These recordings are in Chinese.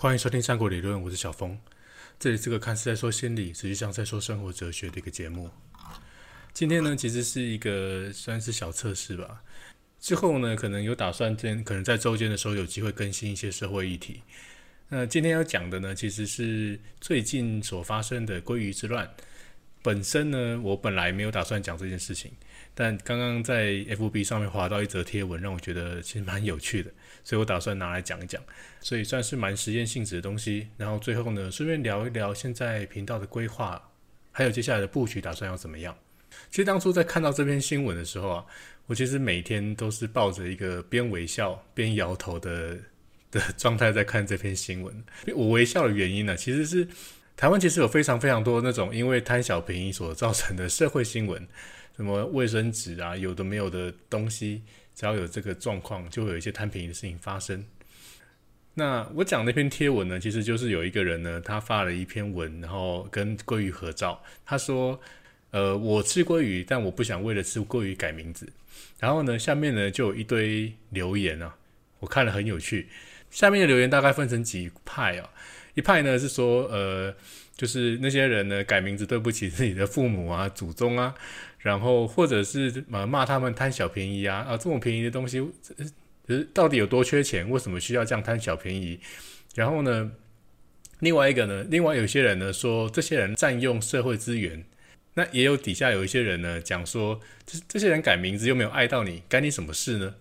欢迎收听《三国理论》，我是小峰。这里是个看似在说心理，实际上在说生活哲学的一个节目。今天呢，其实是一个算是小测试吧。之后呢，可能有打算，在可能在周间的时候有机会更新一些社会议题。那今天要讲的呢，其实是最近所发生的鲑鱼之乱。本身呢，我本来没有打算讲这件事情。但刚刚在 FB 上面划到一则贴文，让我觉得其实蛮有趣的，所以我打算拿来讲一讲，所以算是蛮实验性质的东西。然后最后呢，顺便聊一聊现在频道的规划，还有接下来的布局打算要怎么样。其实当初在看到这篇新闻的时候啊，我其实每天都是抱着一个边微笑边摇头的的状态在看这篇新闻。我微笑的原因呢，其实是台湾其实有非常非常多那种因为贪小便宜所造成的社会新闻。什么卫生纸啊，有的没有的东西，只要有这个状况，就会有一些贪便宜的事情发生。那我讲那篇贴文呢，其实就是有一个人呢，他发了一篇文，然后跟鲑鱼合照。他说：“呃，我吃鲑鱼，但我不想为了吃鲑鱼改名字。”然后呢，下面呢就有一堆留言啊，我看了很有趣。下面的留言大概分成几派啊，一派呢是说，呃，就是那些人呢改名字对不起自己的父母啊、祖宗啊。然后或者是骂骂他们贪小便宜啊啊，这么便宜的东西，呃，到底有多缺钱？为什么需要这样贪小便宜？然后呢，另外一个呢，另外有些人呢说，这些人占用社会资源。那也有底下有一些人呢讲说，这这些人改名字又没有碍到你，干你什么事呢？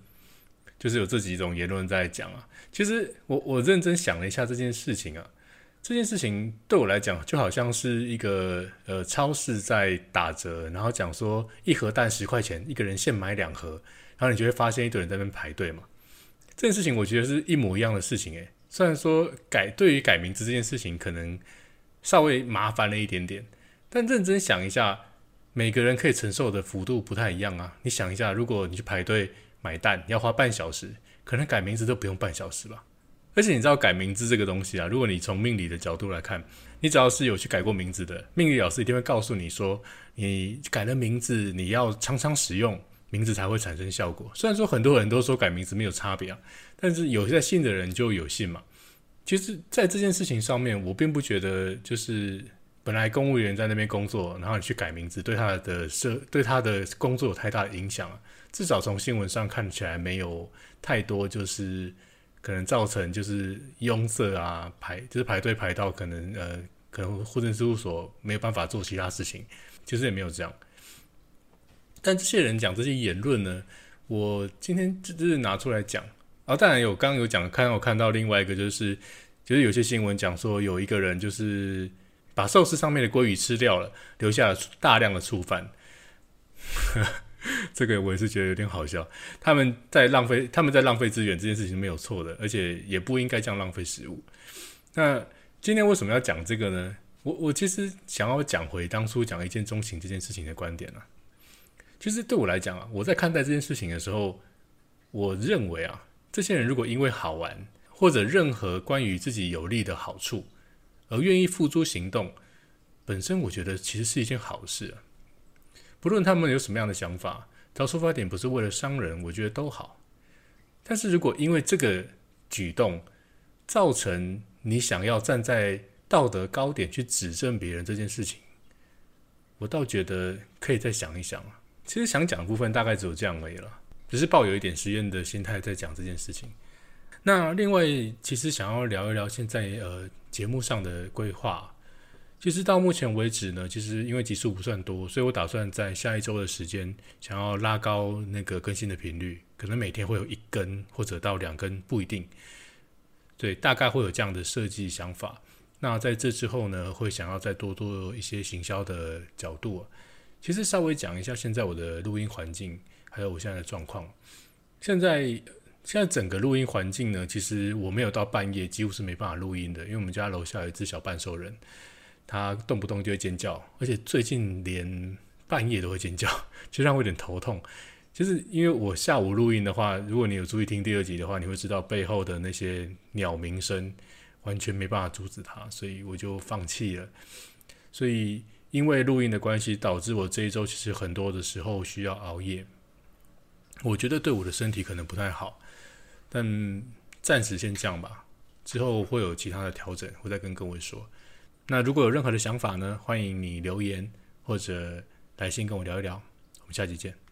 就是有这几种言论在讲啊。其实我我认真想了一下这件事情啊。这件事情对我来讲，就好像是一个呃超市在打折，然后讲说一盒蛋十块钱，一个人限买两盒，然后你就会发现一堆人在那边排队嘛。这件事情我觉得是一模一样的事情诶。虽然说改对于改名字这件事情可能稍微麻烦了一点点，但认真想一下，每个人可以承受的幅度不太一样啊。你想一下，如果你去排队买蛋要花半小时，可能改名字都不用半小时吧。而且你知道改名字这个东西啊，如果你从命理的角度来看，你只要是有去改过名字的，命理老师一定会告诉你说，你改了名字，你要常常使用名字才会产生效果。虽然说很多人都说改名字没有差别啊，但是有在信的人就有信嘛。其实，在这件事情上面，我并不觉得就是本来公务员在那边工作，然后你去改名字，对他的社对他的工作有太大的影响啊。至少从新闻上看起来，没有太多就是。可能造成就是拥塞啊，排就是排队排到可能呃，可能户政事务所没有办法做其他事情，其实也没有这样。但这些人讲这些言论呢，我今天就是拿出来讲啊。当然有刚刚有讲，看我看到另外一个就是，就是有些新闻讲说有一个人就是把寿司上面的鲑鱼吃掉了，留下了大量的醋饭。这个我也是觉得有点好笑，他们在浪费，他们在浪费资源这件事情没有错的，而且也不应该这样浪费食物。那今天为什么要讲这个呢？我我其实想要讲回当初讲一见钟情这件事情的观点啊。其实对我来讲啊，我在看待这件事情的时候，我认为啊，这些人如果因为好玩或者任何关于自己有利的好处而愿意付诸行动，本身我觉得其实是一件好事啊。不论他们有什么样的想法，只要出发点不是为了伤人，我觉得都好。但是如果因为这个举动造成你想要站在道德高点去指证别人这件事情，我倒觉得可以再想一想啊。其实想讲的部分大概只有这样而已了，只是抱有一点实验的心态在讲这件事情。那另外，其实想要聊一聊现在呃节目上的规划。其实到目前为止呢，其实因为集数不算多，所以我打算在下一周的时间，想要拉高那个更新的频率，可能每天会有一根或者到两根，不一定。对，大概会有这样的设计想法。那在这之后呢，会想要再多多一些行销的角度。其实稍微讲一下现在我的录音环境，还有我现在的状况。现在现在整个录音环境呢，其实我没有到半夜几乎是没办法录音的，因为我们家楼下有一只小半兽人。他动不动就会尖叫，而且最近连半夜都会尖叫，就让我有点头痛。就是因为我下午录音的话，如果你有注意听第二集的话，你会知道背后的那些鸟鸣声完全没办法阻止它，所以我就放弃了。所以因为录音的关系，导致我这一周其实很多的时候需要熬夜。我觉得对我的身体可能不太好，但暂时先这样吧。之后会有其他的调整，会再跟各位说。那如果有任何的想法呢，欢迎你留言或者来信跟我聊一聊。我们下期见。